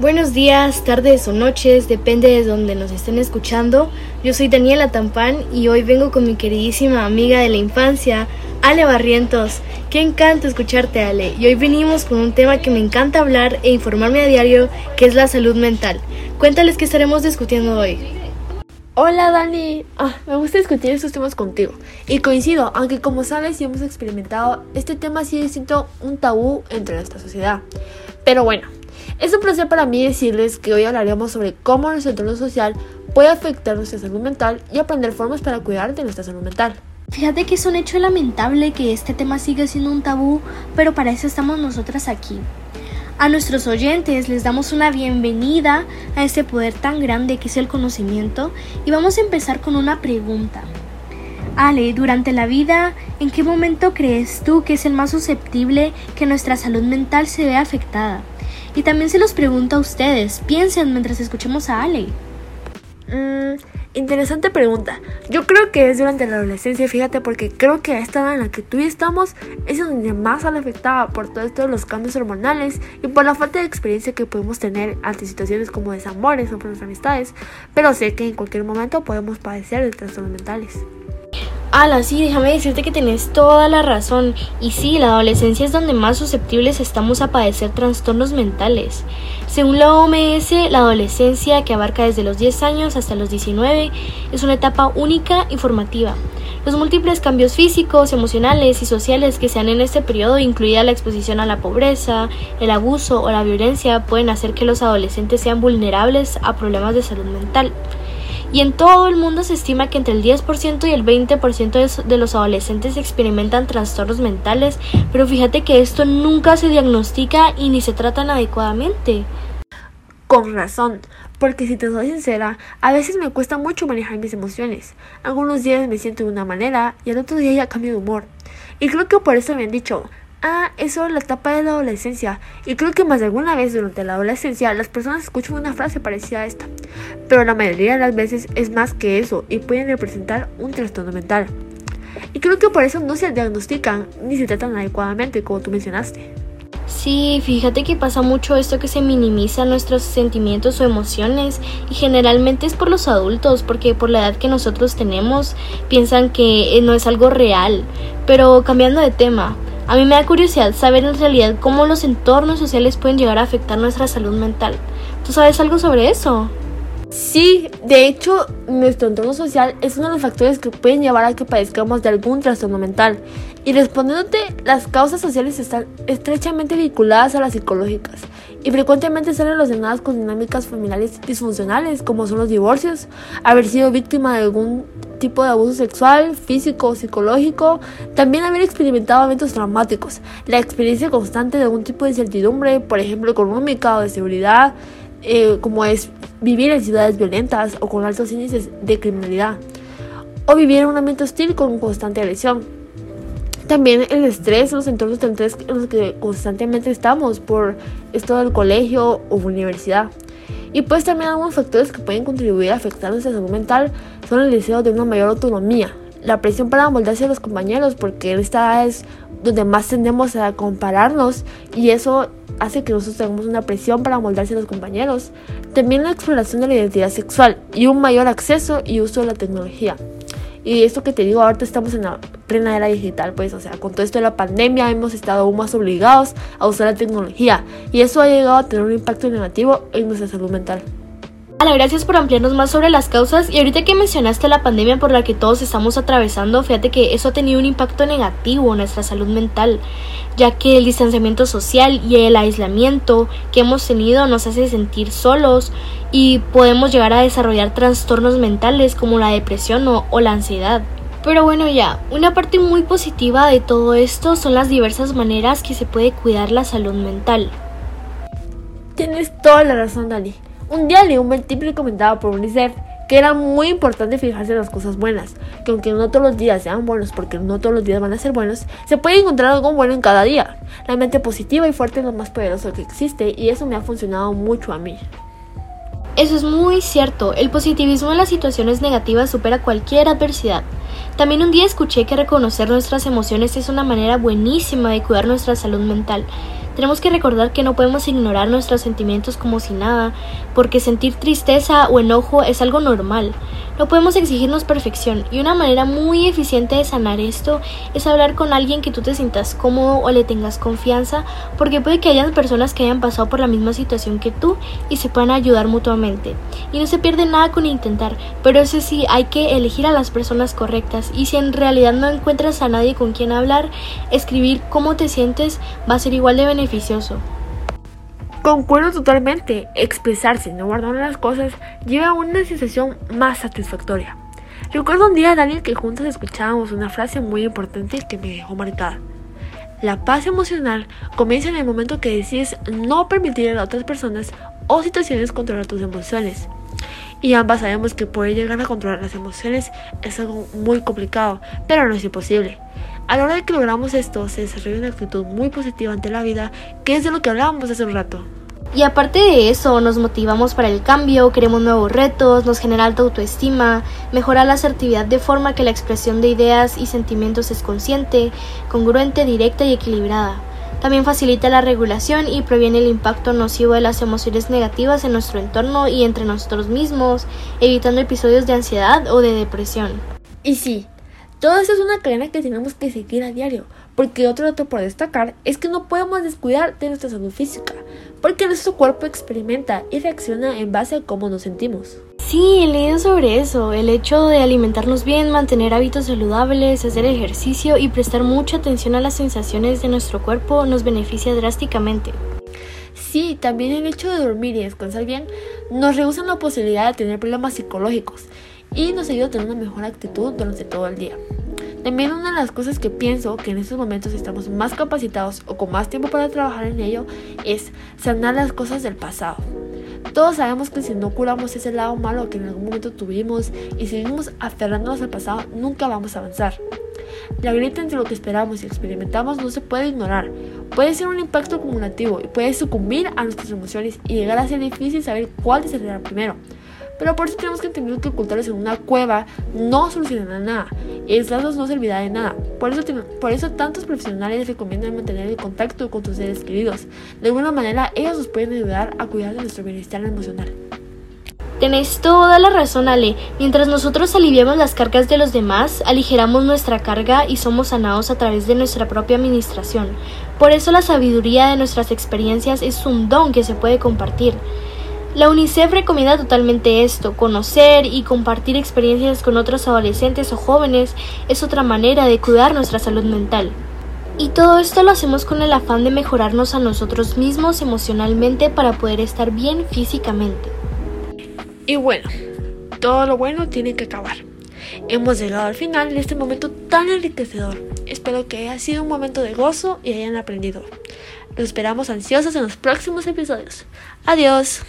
Buenos días, tardes o noches, depende de donde nos estén escuchando. Yo soy Daniela Tampán y hoy vengo con mi queridísima amiga de la infancia, Ale Barrientos. Qué encanto escucharte, Ale. Y hoy venimos con un tema que me encanta hablar e informarme a diario, que es la salud mental. Cuéntales qué estaremos discutiendo hoy. Hola Dani, ah, me gusta discutir estos temas contigo y coincido, aunque como sabes y hemos experimentado, este tema sigue siendo un tabú entre nuestra sociedad. Pero bueno, es un placer para mí decirles que hoy hablaremos sobre cómo nuestro entorno social puede afectar nuestra salud mental y aprender formas para cuidar de nuestra salud mental. Fíjate que es un hecho lamentable que este tema siga siendo un tabú, pero para eso estamos nosotras aquí. A nuestros oyentes les damos una bienvenida a este poder tan grande que es el conocimiento y vamos a empezar con una pregunta. Ale, durante la vida, ¿en qué momento crees tú que es el más susceptible que nuestra salud mental se vea afectada? Y también se los pregunto a ustedes, piensen mientras escuchemos a Ale. Mm, interesante pregunta. Yo creo que es durante la adolescencia, fíjate, porque creo que a esta edad en la que tú y estamos es donde más sale afectada por todo esto de los cambios hormonales y por la falta de experiencia que podemos tener ante situaciones como desamores o por las amistades. Pero sé que en cualquier momento podemos padecer de trastornos mentales. Ala, sí, déjame decirte que tienes toda la razón. Y sí, la adolescencia es donde más susceptibles estamos a padecer trastornos mentales. Según la OMS, la adolescencia, que abarca desde los 10 años hasta los 19, es una etapa única y formativa. Los múltiples cambios físicos, emocionales y sociales que se dan en este periodo, incluida la exposición a la pobreza, el abuso o la violencia, pueden hacer que los adolescentes sean vulnerables a problemas de salud mental y en todo el mundo se estima que entre el 10% y el 20% de los adolescentes experimentan trastornos mentales, pero fíjate que esto nunca se diagnostica y ni se tratan adecuadamente. Con razón, porque si te soy sincera, a veces me cuesta mucho manejar mis emociones. Algunos días me siento de una manera y al otro día ya cambio de humor. Y creo que por eso me han dicho, Ah, eso es la etapa de la adolescencia. Y creo que más de alguna vez durante la adolescencia las personas escuchan una frase parecida a esta. Pero la mayoría de las veces es más que eso y pueden representar un trastorno mental. Y creo que por eso no se diagnostican ni se tratan adecuadamente, como tú mencionaste. Sí, fíjate que pasa mucho esto que se minimiza nuestros sentimientos o emociones y generalmente es por los adultos porque por la edad que nosotros tenemos piensan que no es algo real. Pero cambiando de tema, a mí me da curiosidad saber en realidad cómo los entornos sociales pueden llegar a afectar nuestra salud mental. ¿Tú sabes algo sobre eso? Sí, de hecho, nuestro entorno social es uno de los factores que pueden llevar a que padezcamos de algún trastorno mental. Y respondiéndote, las causas sociales están estrechamente vinculadas a las psicológicas y frecuentemente están relacionadas con dinámicas familiares disfuncionales, como son los divorcios, haber sido víctima de algún tipo de abuso sexual, físico o psicológico, también haber experimentado eventos traumáticos, la experiencia constante de algún tipo de incertidumbre, por ejemplo económica o de seguridad, eh, como es vivir en ciudades violentas o con altos índices de criminalidad, o vivir en un ambiente hostil con constante agresión. También el estrés, los entornos de estrés en los que constantemente estamos por esto del colegio o universidad. Y pues también algunos factores que pueden contribuir a afectar nuestra salud mental son el deseo de una mayor autonomía, la presión para moldarse a los compañeros, porque en esta edad es donde más tendemos a compararnos y eso hace que nosotros tengamos una presión para moldarse a los compañeros. También la exploración de la identidad sexual y un mayor acceso y uso de la tecnología. Y esto que te digo, ahorita estamos en la plena era digital, pues, o sea, con todo esto de la pandemia hemos estado aún más obligados a usar la tecnología y eso ha llegado a tener un impacto negativo en nuestra salud mental. Hola, gracias por ampliarnos más sobre las causas y ahorita que mencionaste la pandemia por la que todos estamos atravesando, fíjate que eso ha tenido un impacto negativo en nuestra salud mental, ya que el distanciamiento social y el aislamiento que hemos tenido nos hace sentir solos y podemos llegar a desarrollar trastornos mentales como la depresión o, o la ansiedad. Pero bueno ya, una parte muy positiva de todo esto son las diversas maneras que se puede cuidar la salud mental. Tienes toda la razón, Dani. Un día leí un artículo comentado por UNICEF que era muy importante fijarse en las cosas buenas, que aunque no todos los días sean buenos, porque no todos los días van a ser buenos, se puede encontrar algo bueno en cada día. La mente positiva y fuerte es lo más poderoso que existe y eso me ha funcionado mucho a mí. Eso es muy cierto, el positivismo en las situaciones negativas supera cualquier adversidad. También un día escuché que reconocer nuestras emociones es una manera buenísima de cuidar nuestra salud mental. Tenemos que recordar que no podemos ignorar nuestros sentimientos como si nada, porque sentir tristeza o enojo es algo normal. No podemos exigirnos perfección y una manera muy eficiente de sanar esto es hablar con alguien que tú te sientas cómodo o le tengas confianza, porque puede que hayan personas que hayan pasado por la misma situación que tú y se puedan ayudar mutuamente. Y no se pierde nada con intentar, pero eso sí, hay que elegir a las personas correctas y si en realidad no encuentras a nadie con quien hablar, escribir cómo te sientes va a ser igual de beneficioso. Concuerdo totalmente, expresarse, no guardar las cosas, lleva a una sensación más satisfactoria. Recuerdo un día Daniel que juntos escuchábamos una frase muy importante que me dejó marcada. La paz emocional comienza en el momento que decides no permitir a otras personas o situaciones controlar tus emociones. Y ambas sabemos que poder llegar a controlar las emociones es algo muy complicado, pero no es imposible. A la hora de que logramos esto, se desarrolla una actitud muy positiva ante la vida, que es de lo que hablábamos hace un rato. Y aparte de eso, nos motivamos para el cambio, queremos nuevos retos, nos genera alta autoestima, mejora la asertividad de forma que la expresión de ideas y sentimientos es consciente, congruente, directa y equilibrada. También facilita la regulación y previene el impacto nocivo de las emociones negativas en nuestro entorno y entre nosotros mismos, evitando episodios de ansiedad o de depresión. Y sí, todo eso es una cadena que tenemos que seguir a diario, porque otro dato por destacar es que no podemos descuidar de nuestra salud física, porque nuestro cuerpo experimenta y reacciona en base a cómo nos sentimos. Sí, he leído sobre eso, el hecho de alimentarnos bien, mantener hábitos saludables, hacer ejercicio y prestar mucha atención a las sensaciones de nuestro cuerpo nos beneficia drásticamente. Sí, también el hecho de dormir y descansar bien nos reduce la posibilidad de tener problemas psicológicos y nos ayuda a tener una mejor actitud durante todo el día. También una de las cosas que pienso que en estos momentos estamos más capacitados o con más tiempo para trabajar en ello es sanar las cosas del pasado. Todos sabemos que si no curamos ese lado malo que en algún momento tuvimos y seguimos aferrándonos al pasado, nunca vamos a avanzar. La grieta entre lo que esperamos y experimentamos no se puede ignorar. Puede ser un impacto acumulativo y puede sucumbir a nuestras emociones y llegar a ser difícil saber cuál desarrollar primero. Pero por eso tenemos que entender que ocultarlos en una cueva no soluciona nada. Aislados no servirá de nada. Por eso, por eso tantos profesionales recomiendan mantener el contacto con tus seres queridos. De alguna manera ellos nos pueden ayudar a cuidar de nuestro bienestar emocional. Tenéis toda la razón, Ale. Mientras nosotros aliviamos las cargas de los demás, aligeramos nuestra carga y somos sanados a través de nuestra propia administración. Por eso la sabiduría de nuestras experiencias es un don que se puede compartir. La UNICEF recomienda totalmente esto, conocer y compartir experiencias con otros adolescentes o jóvenes es otra manera de cuidar nuestra salud mental. Y todo esto lo hacemos con el afán de mejorarnos a nosotros mismos emocionalmente para poder estar bien físicamente. Y bueno, todo lo bueno tiene que acabar. Hemos llegado al final de este momento tan enriquecedor. Espero que haya sido un momento de gozo y hayan aprendido. Los esperamos ansiosos en los próximos episodios. Adiós.